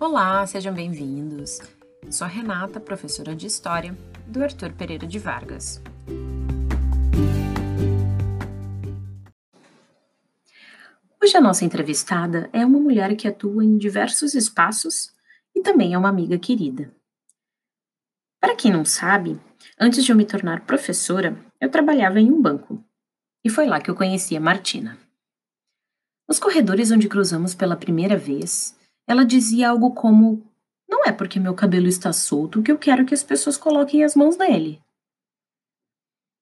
Olá, sejam bem-vindos. Sou a Renata, professora de História do Arthur Pereira de Vargas. Hoje a nossa entrevistada é uma mulher que atua em diversos espaços e também é uma amiga querida. Para quem não sabe, antes de eu me tornar professora, eu trabalhava em um banco. E foi lá que eu conheci a Martina. Nos corredores onde cruzamos pela primeira vez, ela dizia algo como: Não é porque meu cabelo está solto que eu quero que as pessoas coloquem as mãos nele.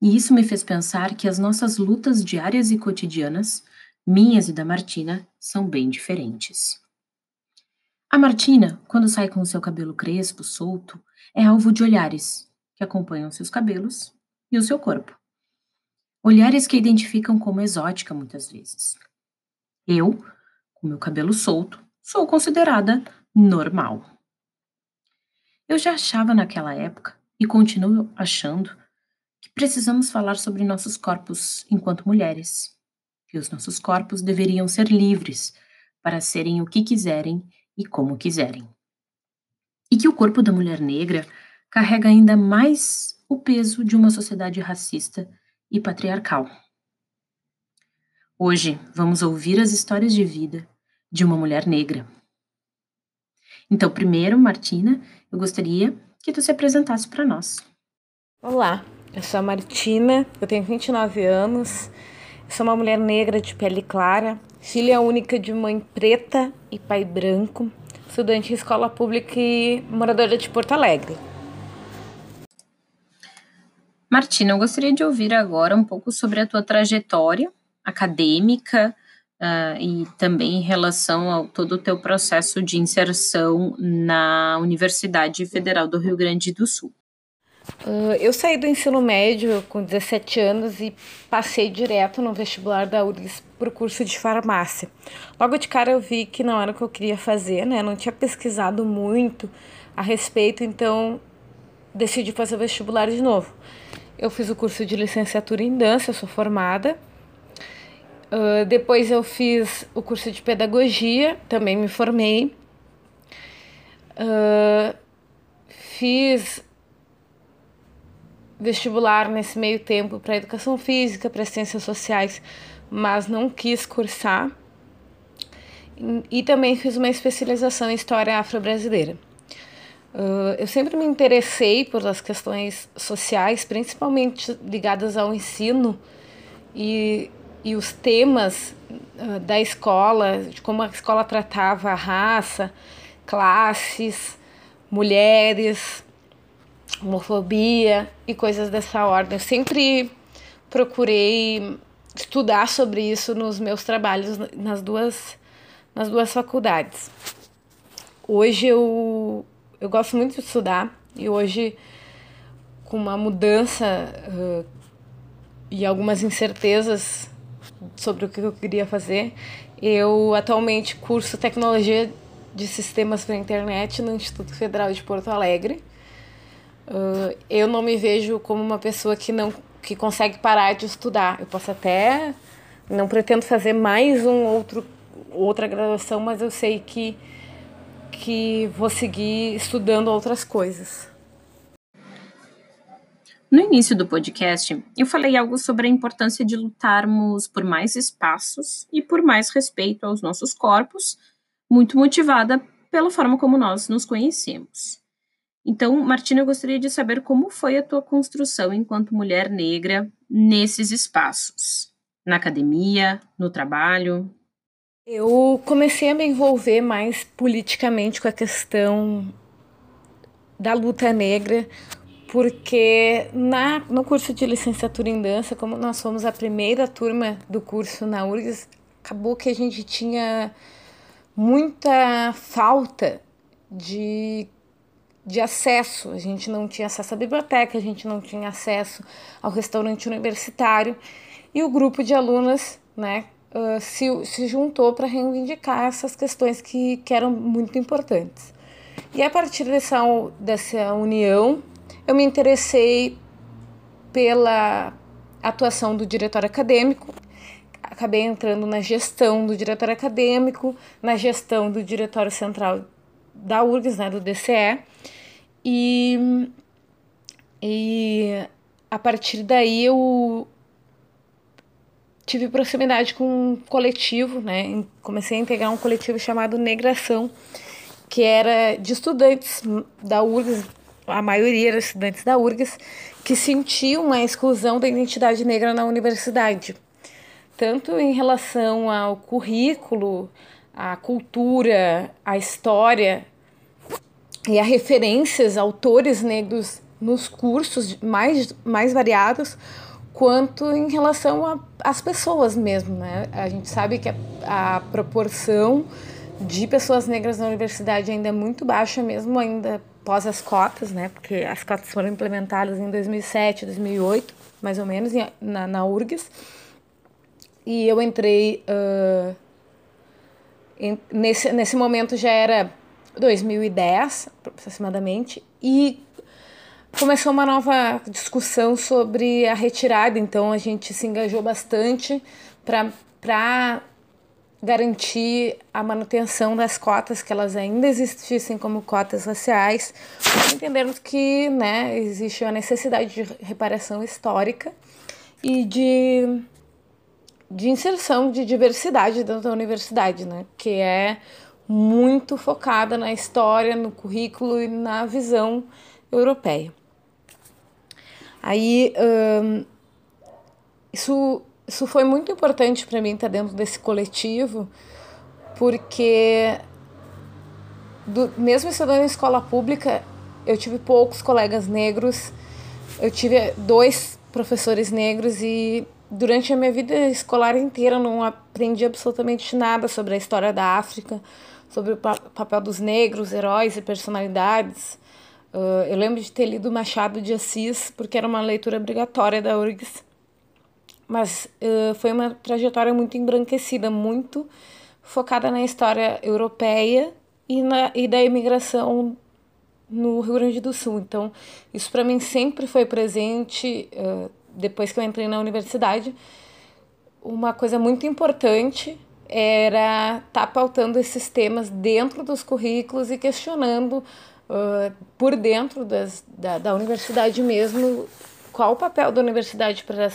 E isso me fez pensar que as nossas lutas diárias e cotidianas, minhas e da Martina, são bem diferentes. A Martina, quando sai com o seu cabelo crespo, solto, é alvo de olhares que acompanham seus cabelos e o seu corpo. Olhares que a identificam como exótica muitas vezes. Eu, com meu cabelo solto, sou considerada normal. Eu já achava naquela época, e continuo achando, que precisamos falar sobre nossos corpos enquanto mulheres. Que os nossos corpos deveriam ser livres para serem o que quiserem e como quiserem. E que o corpo da mulher negra carrega ainda mais o peso de uma sociedade racista e patriarcal. Hoje vamos ouvir as histórias de vida de uma mulher negra. Então, primeiro, Martina, eu gostaria que tu se apresentasse para nós. Olá, eu sou a Martina, eu tenho 29 anos, sou uma mulher negra de pele clara, filha única de mãe preta e pai branco, estudante em escola pública e moradora de Porto Alegre. Martina, eu gostaria de ouvir agora um pouco sobre a tua trajetória acadêmica uh, e também em relação ao todo o teu processo de inserção na Universidade Federal do Rio Grande do Sul. Uh, eu saí do ensino médio com 17 anos e passei direto no vestibular da URGS para o curso de farmácia. Logo de cara eu vi que não era o que eu queria fazer, né? Não tinha pesquisado muito a respeito, então decidi fazer o vestibular de novo. Eu fiz o curso de licenciatura em dança, sou formada. Uh, depois eu fiz o curso de pedagogia, também me formei. Uh, fiz vestibular nesse meio tempo para educação física, para ciências sociais, mas não quis cursar. E também fiz uma especialização em história afro-brasileira. Uh, eu sempre me interessei por as questões sociais, principalmente ligadas ao ensino e, e os temas uh, da escola, de como a escola tratava a raça, classes, mulheres, homofobia e coisas dessa ordem. Eu sempre procurei estudar sobre isso nos meus trabalhos nas duas, nas duas faculdades. Hoje eu, eu gosto muito de estudar e hoje, com uma mudança uh, e algumas incertezas sobre o que eu queria fazer, eu atualmente curso tecnologia de sistemas para internet no Instituto Federal de Porto Alegre. Uh, eu não me vejo como uma pessoa que não que consegue parar de estudar. Eu posso até não pretendo fazer mais um outro outra graduação, mas eu sei que que vou seguir estudando outras coisas. No início do podcast, eu falei algo sobre a importância de lutarmos por mais espaços e por mais respeito aos nossos corpos, muito motivada pela forma como nós nos conhecemos. Então, Martina, eu gostaria de saber como foi a tua construção enquanto mulher negra nesses espaços, na academia, no trabalho. Eu comecei a me envolver mais politicamente com a questão da luta negra, porque na, no curso de licenciatura em dança, como nós fomos a primeira turma do curso na URGS, acabou que a gente tinha muita falta de de acesso. A gente não tinha acesso à biblioteca, a gente não tinha acesso ao restaurante universitário. E o grupo de alunas né, se, se juntou para reivindicar essas questões que, que eram muito importantes. E a partir dessa, dessa união, eu me interessei pela atuação do diretório acadêmico, acabei entrando na gestão do diretório acadêmico, na gestão do diretório central da URGS, né, do DCE, e, e a partir daí eu tive proximidade com um coletivo, né, comecei a integrar um coletivo chamado Negração, que era de estudantes da URGS, a maioria era estudantes da URGS, que sentiam uma exclusão da identidade negra na universidade, tanto em relação ao currículo, à cultura, à história e a referências, autores negros nos cursos mais, mais variados, quanto em relação às pessoas mesmo, né? A gente sabe que a, a proporção de pessoas negras na universidade ainda é muito baixa, mesmo ainda pós as cotas, né? Porque as cotas foram implementadas em 2007, 2008, mais ou menos, na, na URGS. E eu entrei. Uh, em, nesse, nesse momento já era 2010, aproximadamente, e começou uma nova discussão sobre a retirada. Então a gente se engajou bastante para garantir a manutenção das cotas, que elas ainda existissem como cotas raciais, entendermos que né, existe a necessidade de reparação histórica e de, de inserção de diversidade dentro da universidade, né, que é muito focada na história, no currículo e na visão europeia. Aí, hum, isso isso foi muito importante para mim estar dentro desse coletivo, porque do, mesmo estudando em escola pública, eu tive poucos colegas negros, eu tive dois professores negros e durante a minha vida escolar inteira eu não aprendi absolutamente nada sobre a história da África, sobre o papel dos negros, heróis e personalidades. Uh, eu lembro de ter lido Machado de Assis, porque era uma leitura obrigatória da URGS mas uh, foi uma trajetória muito embranquecida, muito focada na história europeia e, na, e da imigração no Rio Grande do Sul. Então, isso para mim sempre foi presente uh, depois que eu entrei na universidade. Uma coisa muito importante era estar tá pautando esses temas dentro dos currículos e questionando uh, por dentro das, da, da universidade mesmo qual o papel da universidade para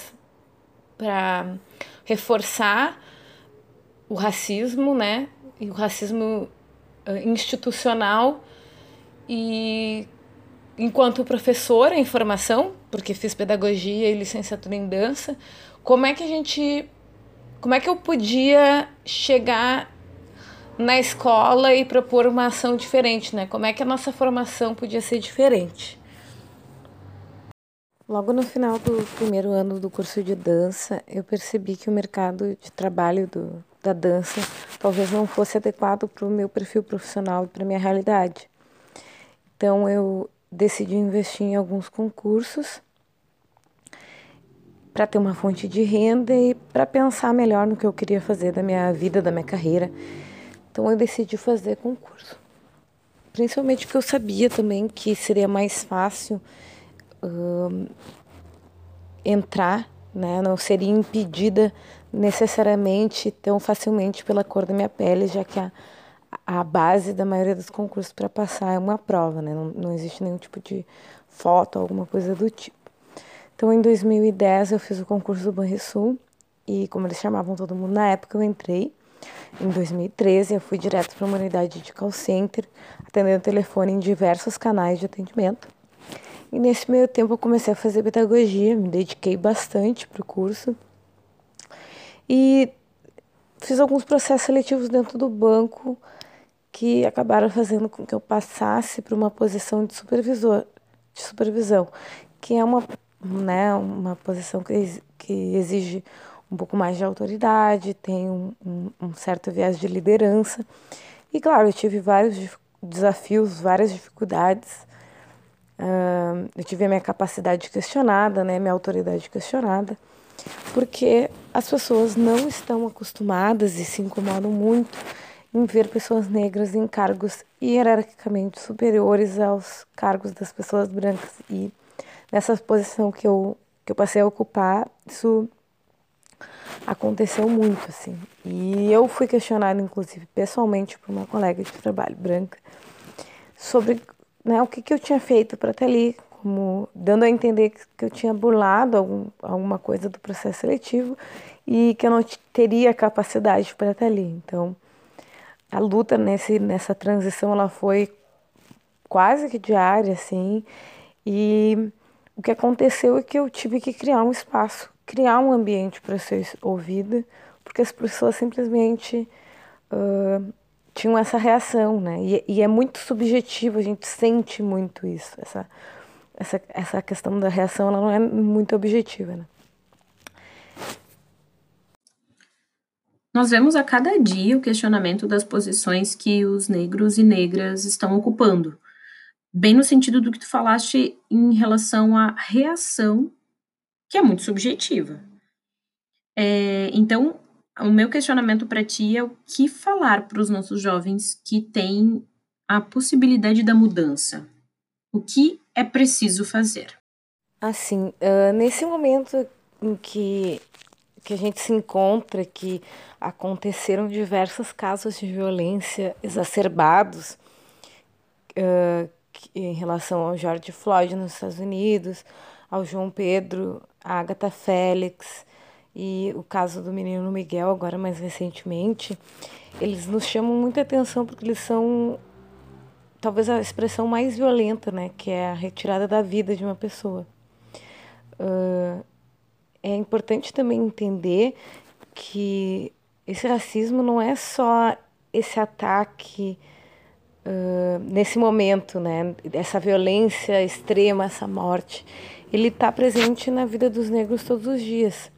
para reforçar o racismo, né? E o racismo uh, institucional e enquanto professora em formação, porque fiz pedagogia e licenciatura em dança, como é que a gente como é que eu podia chegar na escola e propor uma ação diferente, né? Como é que a nossa formação podia ser diferente? Logo no final do primeiro ano do curso de dança, eu percebi que o mercado de trabalho do, da dança talvez não fosse adequado para o meu perfil profissional e para minha realidade. Então eu decidi investir em alguns concursos para ter uma fonte de renda e para pensar melhor no que eu queria fazer da minha vida, da minha carreira. Então eu decidi fazer concurso. Principalmente porque eu sabia também que seria mais fácil uh, entrar, né? Não seria impedida necessariamente tão facilmente pela cor da minha pele, já que a, a base da maioria dos concursos para passar é uma prova, né? Não, não existe nenhum tipo de foto, alguma coisa do tipo. Então, em 2010, eu fiz o concurso do Banrisul e, como eles chamavam todo mundo na época, eu entrei. Em 2013, eu fui direto para uma unidade de call center, atendendo telefone em diversos canais de atendimento. E nesse meio tempo eu comecei a fazer pedagogia, me dediquei bastante para o curso. E fiz alguns processos seletivos dentro do banco que acabaram fazendo com que eu passasse para uma posição de supervisor, de supervisão, que é uma, né, uma posição que, que exige um pouco mais de autoridade, tem um, um, um certo viés de liderança. E claro, eu tive vários desafios, várias dificuldades, Uh, eu tive a minha capacidade questionada, né, minha autoridade questionada, porque as pessoas não estão acostumadas e se incomodam muito em ver pessoas negras em cargos hierarquicamente superiores aos cargos das pessoas brancas. E nessa posição que eu, que eu passei a ocupar, isso aconteceu muito, assim. E eu fui questionada, inclusive, pessoalmente por uma colega de trabalho branca, sobre né, o que, que eu tinha feito para estar ali, como dando a entender que eu tinha burlado algum, alguma coisa do processo seletivo e que eu não teria capacidade para estar ali. Então, a luta nesse, nessa transição ela foi quase que diária, assim, e o que aconteceu é que eu tive que criar um espaço, criar um ambiente para ser ouvida, porque as pessoas simplesmente uh, tinham essa reação, né? E, e, é muito subjetivo, a gente sente muito isso, essa, essa, essa questão da reação, ela não é muito objetiva, né? Nós vemos a cada dia o questionamento das posições que os negros e negras estão ocupando, bem no sentido do que tu falaste em relação à reação, que é muito subjetiva. É, então, o meu questionamento para ti é o que falar para os nossos jovens que têm a possibilidade da mudança? O que é preciso fazer? Assim, uh, nesse momento em que, que a gente se encontra, que aconteceram diversos casos de violência exacerbados uh, em relação ao George Floyd nos Estados Unidos, ao João Pedro, a Agatha Félix, e o caso do menino Miguel, agora mais recentemente, eles nos chamam muita atenção porque eles são talvez a expressão mais violenta, né, que é a retirada da vida de uma pessoa. Uh, é importante também entender que esse racismo não é só esse ataque uh, nesse momento, né, essa violência extrema, essa morte. Ele está presente na vida dos negros todos os dias.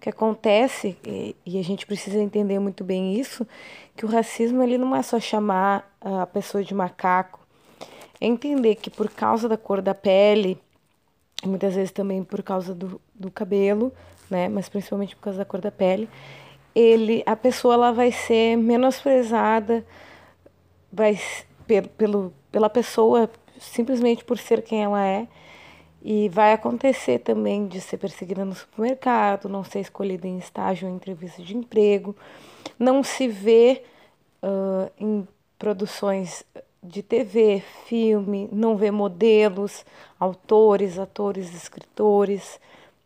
Que acontece, e, e a gente precisa entender muito bem isso, que o racismo ele não é só chamar a pessoa de macaco, é entender que por causa da cor da pele, muitas vezes também por causa do, do cabelo, né, mas principalmente por causa da cor da pele, ele, a pessoa ela vai ser menosprezada, vai pelo, pela pessoa simplesmente por ser quem ela é e vai acontecer também de ser perseguida no supermercado, não ser escolhida em estágio ou entrevista de emprego, não se vê uh, em produções de TV, filme, não vê modelos, autores, atores, escritores,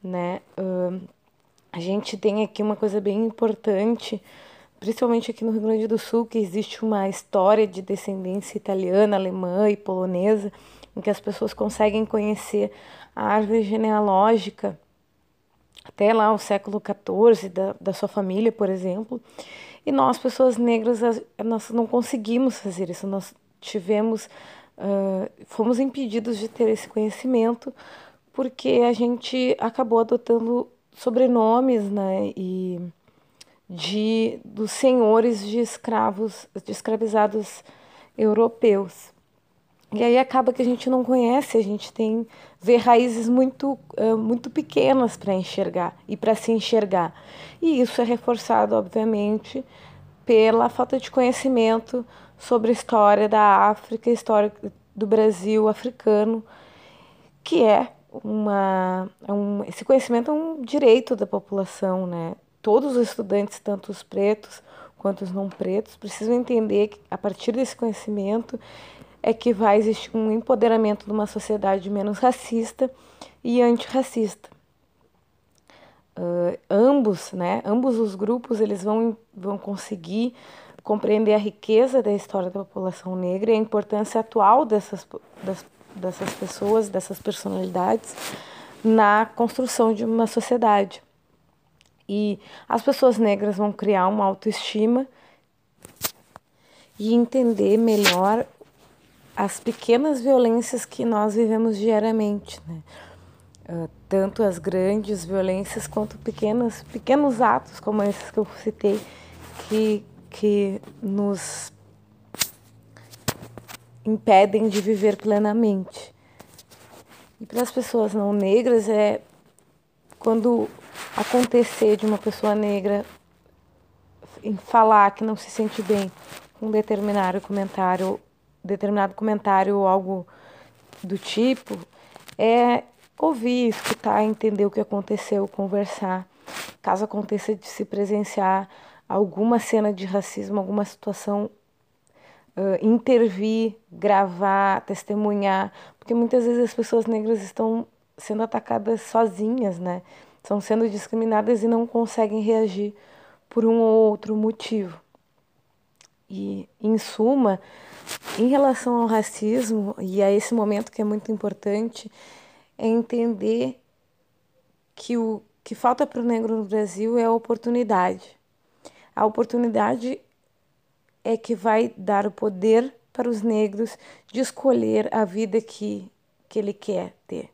né? Uh, a gente tem aqui uma coisa bem importante, principalmente aqui no Rio Grande do Sul, que existe uma história de descendência italiana, alemã e polonesa, em que as pessoas conseguem conhecer a árvore genealógica até lá o século XIV da, da sua família, por exemplo. E nós, pessoas negras, nós não conseguimos fazer isso. Nós tivemos, uh, fomos impedidos de ter esse conhecimento porque a gente acabou adotando sobrenomes, né, e de dos senhores de escravos, de escravizados europeus. E aí acaba que a gente não conhece, a gente tem vê raízes muito uh, muito pequenas para enxergar e para se enxergar. E isso é reforçado, obviamente, pela falta de conhecimento sobre a história da África, história do Brasil africano, que é uma é um, esse conhecimento é um direito da população, né? Todos os estudantes, tanto os pretos quanto os não pretos, precisam entender que a partir desse conhecimento é que vai existir um empoderamento de uma sociedade menos racista e antirracista. Uh, ambos, né, ambos os grupos, eles vão, vão conseguir compreender a riqueza da história da população negra e a importância atual dessas, das, dessas pessoas, dessas personalidades na construção de uma sociedade. E as pessoas negras vão criar uma autoestima e entender melhor as pequenas violências que nós vivemos diariamente, né? Uh, tanto as grandes violências quanto pequenos, pequenos atos como esses que eu citei, que, que nos impedem de viver plenamente. E para as pessoas não negras é quando acontecer de uma pessoa negra falar que não se sente bem com um determinado comentário determinado comentário ou algo do tipo, é ouvir, escutar, entender o que aconteceu, conversar. Caso aconteça de se presenciar alguma cena de racismo, alguma situação uh, intervir, gravar, testemunhar, porque muitas vezes as pessoas negras estão sendo atacadas sozinhas, né? Estão sendo discriminadas e não conseguem reagir por um ou outro motivo. E, em suma, em relação ao racismo, e a esse momento que é muito importante, é entender que o que falta para o negro no Brasil é a oportunidade. A oportunidade é que vai dar o poder para os negros de escolher a vida que, que ele quer ter.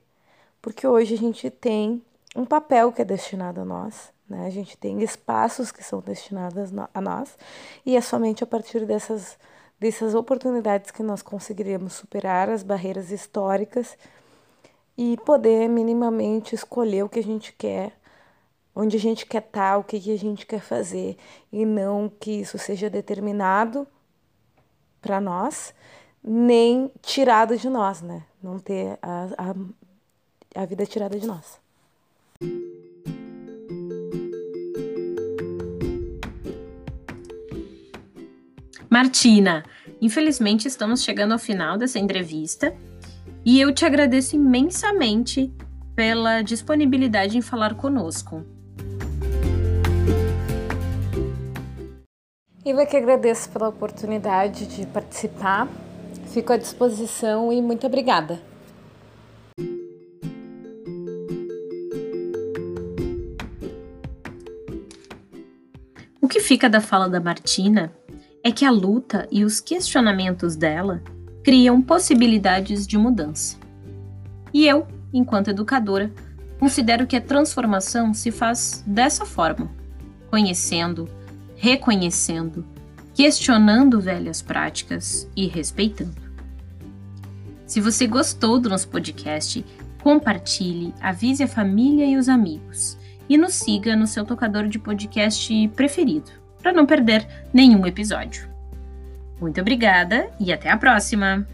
Porque hoje a gente tem um papel que é destinado a nós, né? a gente tem espaços que são destinados a nós, e é somente a partir dessas, dessas oportunidades que nós conseguiremos superar as barreiras históricas e poder minimamente escolher o que a gente quer onde a gente quer estar, tá, o que, a gente quer fazer, e não que isso seja determinado para nós, nem tirado de nós, né? Não ter a, a, a vida tirada de nós. Martina, infelizmente estamos chegando ao final dessa entrevista e eu te agradeço imensamente pela disponibilidade em falar conosco. Eu é que agradeço pela oportunidade de participar. Fico à disposição e muito obrigada. O que fica da fala da Martina é que a luta e os questionamentos dela criam possibilidades de mudança. E eu, enquanto educadora, considero que a transformação se faz dessa forma, conhecendo, reconhecendo, questionando velhas práticas e respeitando. Se você gostou do nosso podcast, compartilhe, avise a família e os amigos e nos siga no seu tocador de podcast preferido, para não perder nenhum episódio. Muito obrigada e até a próxima!